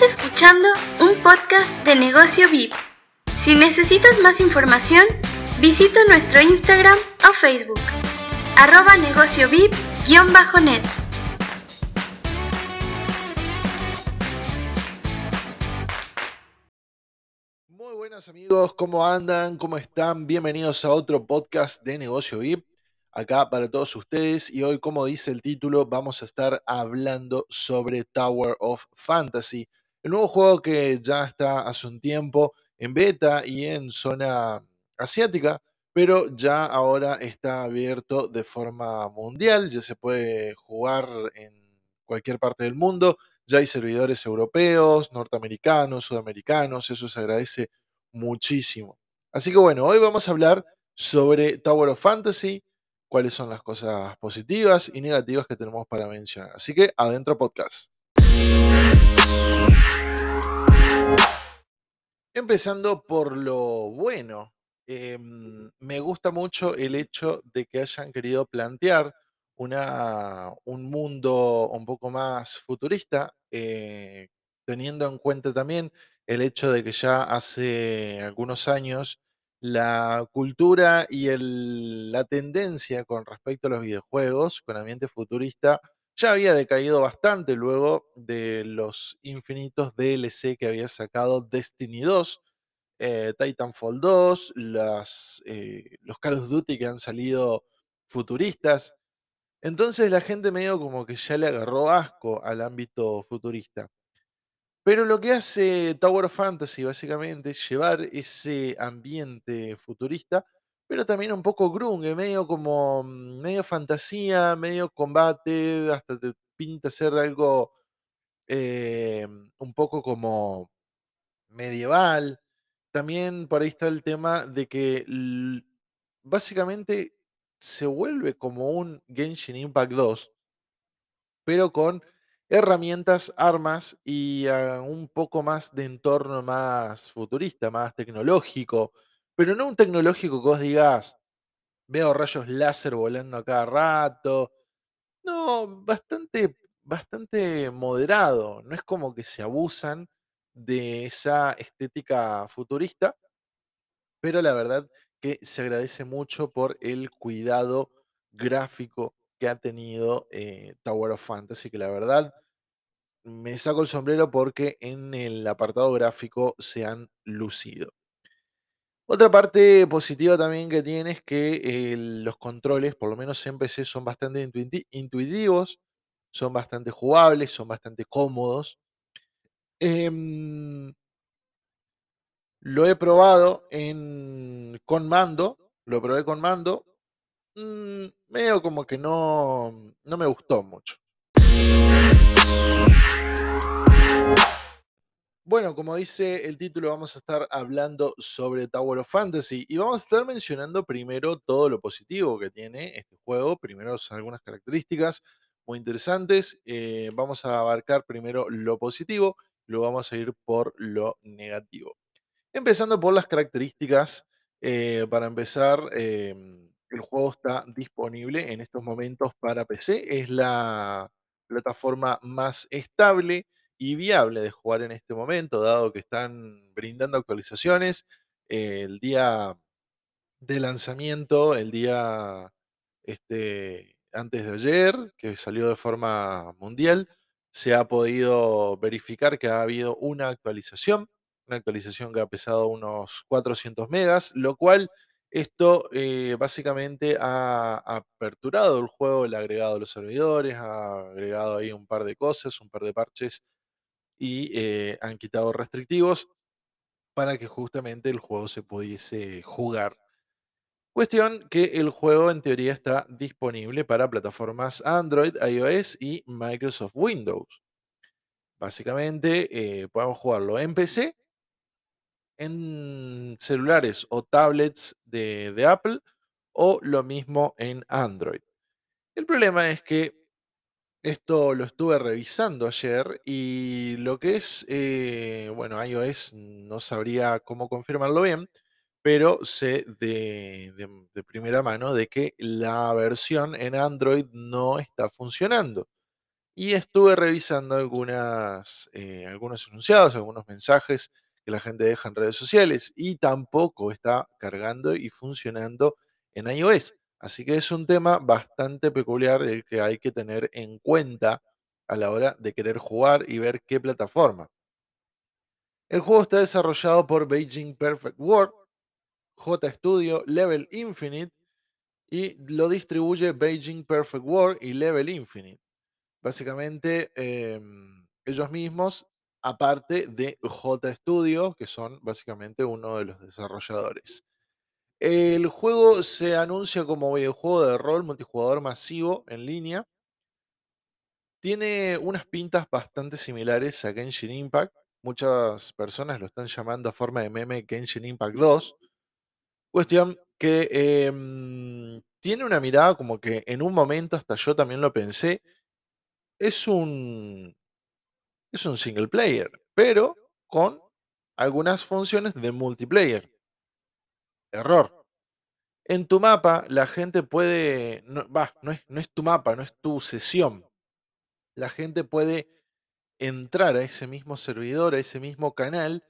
Estás escuchando un podcast de negocio VIP. Si necesitas más información, visita nuestro Instagram o Facebook, arroba negocio VIP-net. Muy buenas amigos, ¿cómo andan? ¿Cómo están? Bienvenidos a otro podcast de negocio VIP acá para todos ustedes y hoy, como dice el título, vamos a estar hablando sobre Tower of Fantasy, el nuevo juego que ya está hace un tiempo en beta y en zona asiática, pero ya ahora está abierto de forma mundial, ya se puede jugar en cualquier parte del mundo, ya hay servidores europeos, norteamericanos, sudamericanos, eso se agradece muchísimo. Así que bueno, hoy vamos a hablar sobre Tower of Fantasy, cuáles son las cosas positivas y negativas que tenemos para mencionar. Así que adentro podcast. Empezando por lo bueno, em, me gusta mucho el hecho de que hayan querido plantear una, un mundo un poco más futurista, eh, teniendo en cuenta también el hecho de que ya hace algunos años la cultura y la tendencia con respecto a los videojuegos con ambiente futurista ya había decaído bastante luego de los infinitos DLC que había sacado Destiny 2, eh, Titanfall 2, las, eh, los Call of Duty que han salido futuristas. Entonces la gente medio como que ya le agarró asco al ámbito futurista. Pero lo que hace Tower of Fantasy básicamente es llevar ese ambiente futurista, pero también un poco grunge, medio como mm, medio fantasía, medio combate, hasta te pinta ser algo eh, un poco como medieval. También por ahí está el tema de que básicamente se vuelve como un Genshin Impact 2, pero con herramientas, armas y ah, un poco más de entorno más futurista, más tecnológico, pero no un tecnológico que vos digas, veo rayos láser volando a cada rato. No, bastante, bastante moderado. No es como que se abusan de esa estética futurista, pero la verdad que se agradece mucho por el cuidado gráfico que ha tenido eh, Tower of Fantasy, que la verdad me saco el sombrero porque en el apartado gráfico se han lucido. Otra parte positiva también que tiene es que eh, los controles, por lo menos en PC, son bastante intuitivos, son bastante jugables, son bastante cómodos. Em, lo he probado en, con mando, lo probé con mando, mm, medio como que no, no me gustó mucho. Bueno, como dice el título, vamos a estar hablando sobre Tower of Fantasy y vamos a estar mencionando primero todo lo positivo que tiene este juego. Primero algunas características muy interesantes. Eh, vamos a abarcar primero lo positivo, luego vamos a ir por lo negativo. Empezando por las características, eh, para empezar, em, el juego está disponible en estos momentos para PC. Es la plataforma más estable y viable de jugar en este momento, dado que están brindando actualizaciones. el día de lanzamiento, el día este, antes de ayer, que salió de forma mundial, se ha podido verificar que ha habido una actualización, una actualización que ha pesado unos 400 megas, lo cual esto eh, básicamente ha aperturado el juego, le ha agregado los servidores, ha agregado ahí un par de cosas, un par de parches y eh, han quitado restrictivos para que justamente el juego se pudiese jugar. Cuestión que el juego en teoría está disponible para plataformas Android, iOS y Microsoft Windows. Básicamente eh, podemos jugarlo en PC, en celulares o tablets de, de Apple o lo mismo en Android. El problema es que esto lo estuve revisando ayer y lo que es, eh, bueno, iOS no sabría cómo confirmarlo bien, pero sé de, de, primera mano de que la versión en Android no está funcionando. y estuve revisando algunas, eh, algunos enunciados, algunos mensajes que la gente deja en redes sociales y tampoco está cargando y funcionando en iOS. Así que es un tema bastante peculiar del que hay que tener en cuenta a la hora de querer jugar y ver qué plataforma. El juego está desarrollado por Beijing Perfect World, J Studio, Level Infinite y lo distribuye Beijing Perfect World y Level Infinite. Básicamente, em, ellos mismos, aparte de J Studio, que son básicamente uno de los desarrolladores. El juego se anuncia como videojuego de rol multijugador masivo en línea. Tiene unas pintas bastante similares a Genshin Impact. Muchas personas lo están llamando a forma de meme Genshin Impact 2. Cuestión que em, tiene una mirada como que en un momento, hasta yo también lo pensé, es un, es un single player, pero con algunas funciones de multiplayer. Error. En tu mapa, la gente puede. No, no es, no es tu mapa, no es tu sesión. La gente puede entrar a ese mismo servidor, a ese mismo canal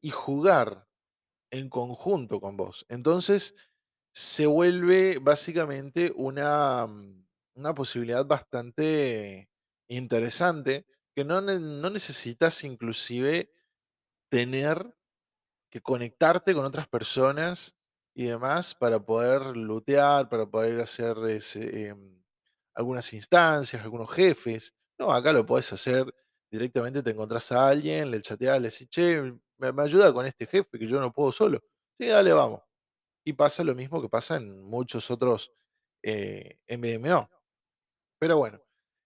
y jugar en conjunto con vos. Entonces se vuelve básicamente una, mm, una posibilidad bastante interesante que no, no necesitas inclusive tener que conectarte con otras personas y demás para poder lootear, para poder hacer em, algunas instancias, algunos jefes. No, acá lo podés hacer directamente, te encontrás a alguien, le chateás, le decís, che, me, me ayuda con este jefe que yo no puedo solo. Sí, dale, vamos. Y pasa lo mismo que pasa en muchos otros eh, MMO. Pero bueno.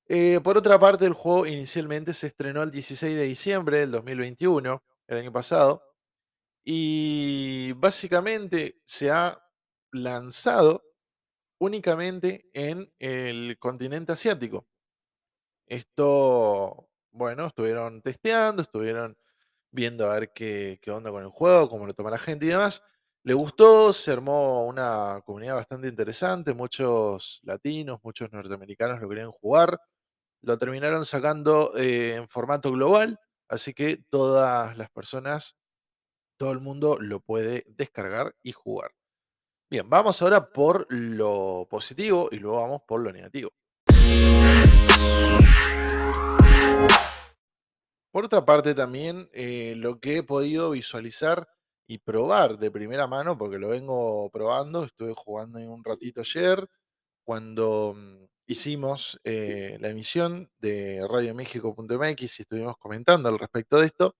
Eh, por otra parte, el juego inicialmente se estrenó el 16 de diciembre del 2021, el año pasado, y básicamente se ha lanzado únicamente en el continente asiático. Esto, bueno, estuvieron testeando, estuvieron viendo a ver qué, qué onda con el juego, cómo lo toma la gente y demás. Le gustó, se armó una comunidad bastante interesante, muchos latinos, muchos norteamericanos lo querían jugar. Lo terminaron sacando eh, en formato global, así que todas las personas todo el mundo lo puede descargar y jugar. Bien, vamos ahora por lo positivo y luego vamos por lo negativo. Por otra parte también eh, lo que he podido visualizar y probar de primera mano, porque lo vengo probando, estuve jugando un ratito ayer cuando mm, hicimos eh, la emisión de radioméxico.mx y estuvimos comentando al respecto de esto.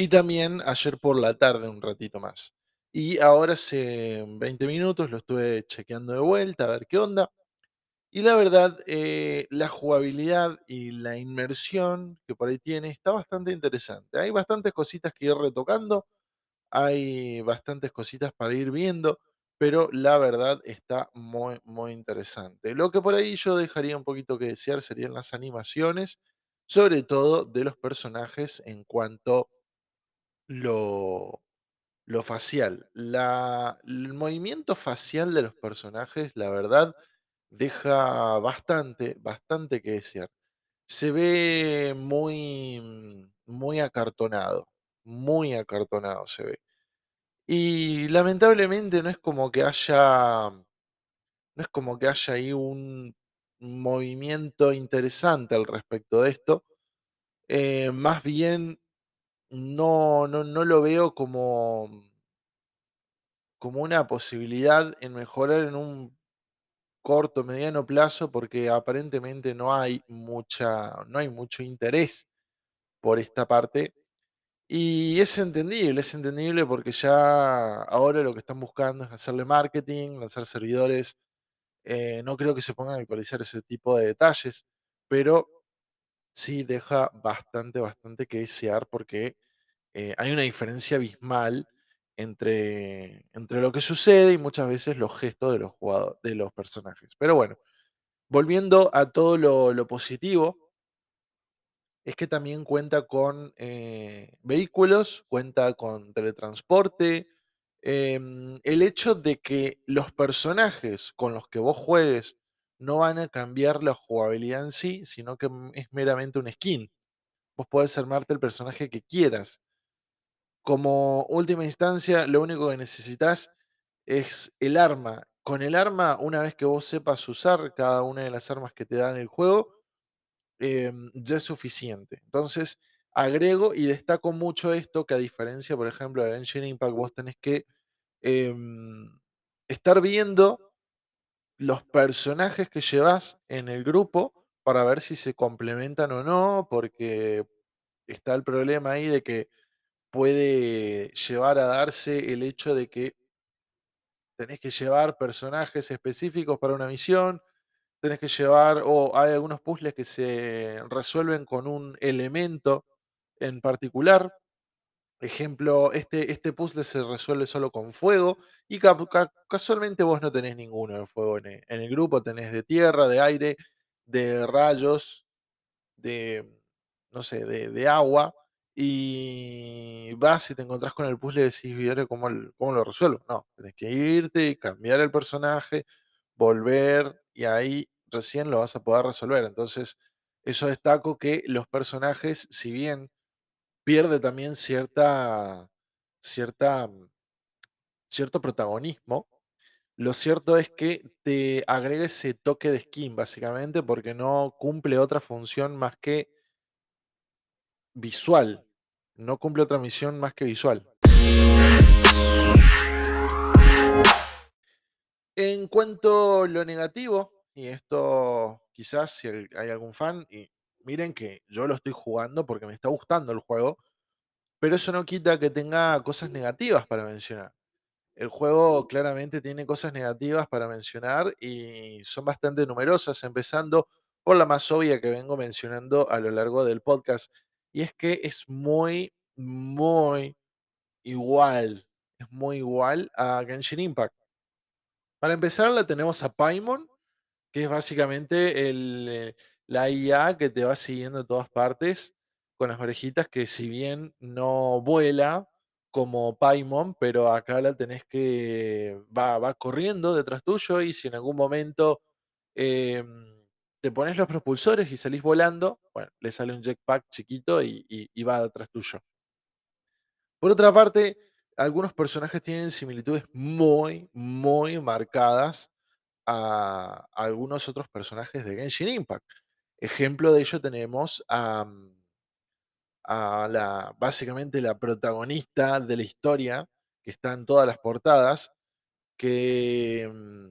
Y también ayer por la tarde un ratito más. Y ahora hace 20 minutos lo estuve chequeando de vuelta a ver qué onda. Y la verdad, eh, la jugabilidad y la inmersión que por ahí tiene está bastante interesante. Hay bastantes cositas que ir retocando, hay bastantes cositas para ir viendo, pero la verdad está muy, muy interesante. Lo que por ahí yo dejaría un poquito que desear serían las animaciones, sobre todo de los personajes en cuanto lo, lo facial. La, el movimiento facial de los personajes, la verdad, deja bastante, bastante que desear. Se ve muy, mm, muy acartonado, muy acartonado se ve. Y lamentablemente no es como que haya, no es como que haya ahí un movimiento interesante al respecto de esto. Eh, más bien no, no, no lo veo como, como una posibilidad en mejorar en un corto, mediano plazo, porque aparentemente no hay mucha, no hay mucho interés por esta parte. Y es entendible, es entendible porque ya ahora lo que están buscando es hacerle marketing, lanzar servidores. eh, no creo que se pongan a actualizar ese tipo de detalles, pero sí deja bastante, bastante que desear porque eh, hay una diferencia abismal entre, entre lo que sucede y muchas veces los gestos de los de los personajes. Pero bueno, volviendo a todo lo, lo positivo, es que también cuenta con eh, vehículos, cuenta con teletransporte. em, el hecho de que los personajes con los que vos juegues no van a cambiar la jugabilidad en sí, sino que es meramente un skin. Vos podés armarte el personaje que quieras. Como última instancia, lo único que necesitas es el arma. Con el arma, una vez que vos sepas usar cada una de las armas que te dan el juego, em, ya es suficiente. Entonces, agrego y destaco mucho esto, que a diferencia, por ejemplo, de Engine Impact, vos tenés que em, estar viendo los personajes que llevas en el grupo para ver si se complementan o no, porque está el problema ahí de que puede llevar a darse el hecho de que tenés que llevar personajes específicos para una misión, tenés que llevar, o hay algunos puzzles que se resuelven con un elemento en particular. Ejemplo, este, este puzzle se resuelve solo con fuego y casualmente vos no tenés ninguno de fuego en el, grupo, tenés de tierra, de aire, de rayos, de, no sé, de, de agua y vas y te encontrás con el puzzle y decís, ¿y cómo, cómo lo resuelvo? No, tenés que irte, cambiar el personaje, volver y ahí recién lo vas a poder resolver. Entonces, eso destaco que los personajes, si bien pierde también cierta, cierta, cierto protagonismo, lo cierto es que te agrega ese toque de skin, básicamente, porque no cumple otra función más que visual. No cumple otra misión más que visual. En cuanto a lo negativo, y esto quizás si hay algún fan, y miren que yo lo estoy jugando porque me está gustando el juego, pero eso no quita que tenga cosas negativas para mencionar. El juego claramente tiene cosas negativas para mencionar y son bastante numerosas, empezando por la más obvia que vengo mencionando a lo largo del podcast, y es que es muy, muy igual, es muy igual a Genshin Impact. Para empezar, la tenemos a Paimon, que es básicamente el, eh, la IA que te va siguiendo en todas partes, con las orejitas que si bien no vuela como Paimon, pero acá la tenés que, va, va corriendo detrás tuyo y si en algún momento em, te pones los propulsores y salís volando, bueno, le sale un jetpack chiquito y, y va detrás tuyo. Por otra parte, algunos personajes tienen similitudes muy, muy marcadas a, algunos otros personajes de Genshin Impact. Ejemplo de ello tenemos a, mm, a la, básicamente la protagonista de la historia, que está en todas las portadas, que mm,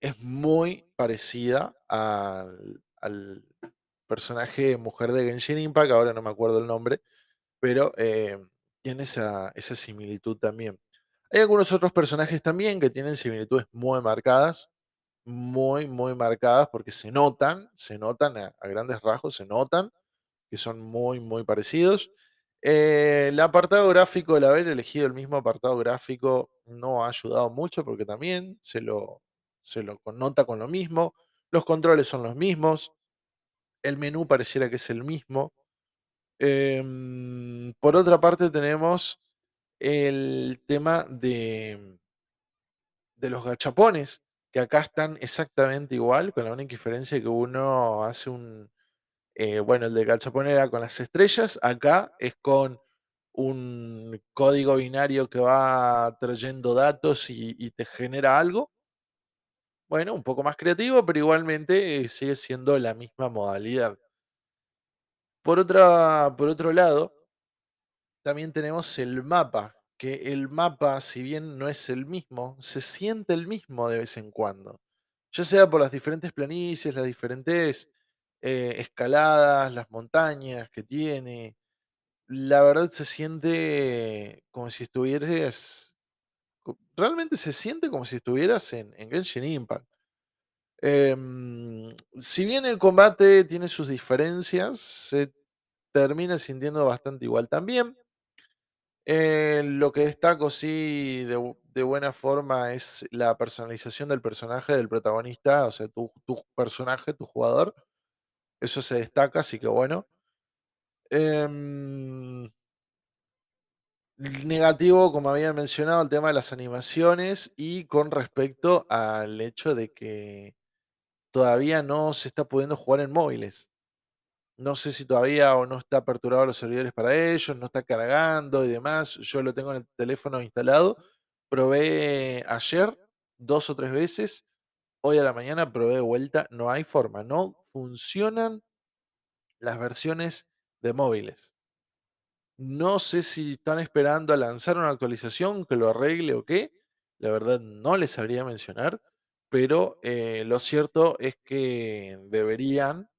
es muy parecida al, al personaje mujer de Genshin Impact, ahora no me acuerdo el nombre, pero eh, tiene esa, esa similitud también. Hay algunos otros personajes también que tienen similitudes muy marcadas, muy, muy marcadas porque se notan, se notan a, grandes rasgos, se notan que son muy, muy parecidos. Eh, el apartado gráfico, el haber elegido el mismo apartado gráfico no ha ayudado mucho porque también se lo, se lo connota con lo mismo. Los controles son los mismos. El menú pareciera que es el mismo. Em, por otra parte tenemos el tema de, de los gachapones, que acá están exactamente igual, con la única diferencia que uno hace un, eh, bueno, el de gachapón era con las estrellas, acá es con un código binario que va trayendo datos y, te genera algo. Bueno, un poco más creativo, pero igualmente eh, sigue siendo la misma modalidad. Por, otra, por otro lado, también tenemos el mapa, que el mapa, si bien no es el mismo, se siente el mismo de vez en cuando. Ya sea por las diferentes planicies, las diferentes eh, escaladas, las montañas que tiene. La verdad se siente como si estuvieras. Realmente se siente como si estuvieras en, en Genshin Impact. Em, si bien el combate tiene sus diferencias, se termina sintiendo bastante igual también. Lo que destaco, sí, de, buena forma es la personalización del personaje, del protagonista, o sea, tu, personaje, tu jugador. Eso se destaca, así que bueno. Em, negativo, como había mencionado, el tema de las animaciones y con respecto al hecho de que todavía no se está pudiendo jugar en móviles. No sé si todavía o no está aperturado los servidores para ellos, no está cargando y demás. Yo lo tengo en el teléfono instalado. Probé ayer dos o tres veces. Hoy a la mañana probé de vuelta. No hay forma. No funcionan las versiones de móviles. No sé si están esperando a lanzar una actualización que lo arregle o qué. La verdad no les sabría mencionar. Pero eh, lo cierto es que deberían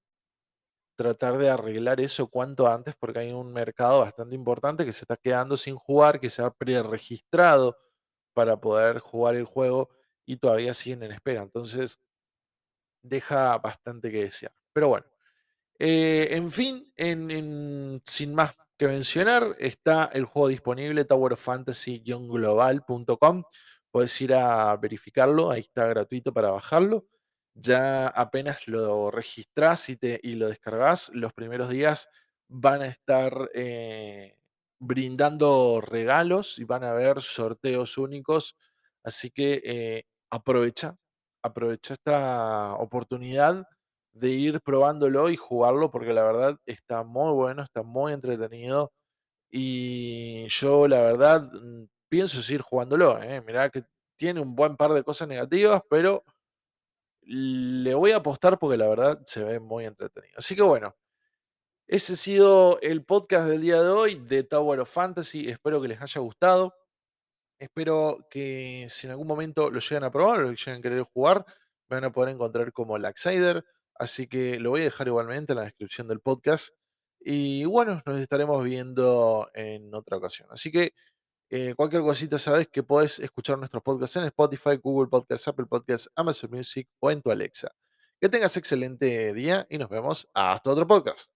tratar de arreglar eso cuanto antes porque hay un mercado bastante importante que se está quedando sin jugar, que se ha preregistrado para poder jugar el juego y todavía siguen en espera. Entonces, deja bastante que desear. Pero bueno, eh, en fin, sin más que mencionar, está el juego disponible Tower of Fantasy-global.com. Puedes ir a verificarlo, ahí está gratuito para bajarlo ya apenas lo registras y, te, y lo descargas, los primeros días van a estar eh, brindando regalos y van a haber sorteos únicos. Así que eh, aprovecha, aprovecha esta oportunidad de ir probándolo y jugarlo porque la verdad está muy bueno, está muy entretenido. Y yo la verdad mm, pienso seguir jugándolo. ¿eh? Mirá que tiene un buen par de cosas negativas, pero le voy a apostar porque la verdad se ve muy entretenido. Así que bueno, ese ha sido el podcast del día de hoy de Tower of Fantasy. Espero que les haya gustado. Espero que si en algún momento lo llegan a probar o lo llegan a querer jugar, me van a poder encontrar como Laxider. Así que lo voy a dejar igualmente en la descripción del podcast. Y bueno, nos estaremos viendo en otra ocasión. Así que eh, cualquier cosita sabes que podés escuchar nuestros podcasts en Spotify, Google Podcasts, Apple Podcasts, Amazon Music o en tu Alexa. Que tengas excelente día y nos vemos hasta otro podcast.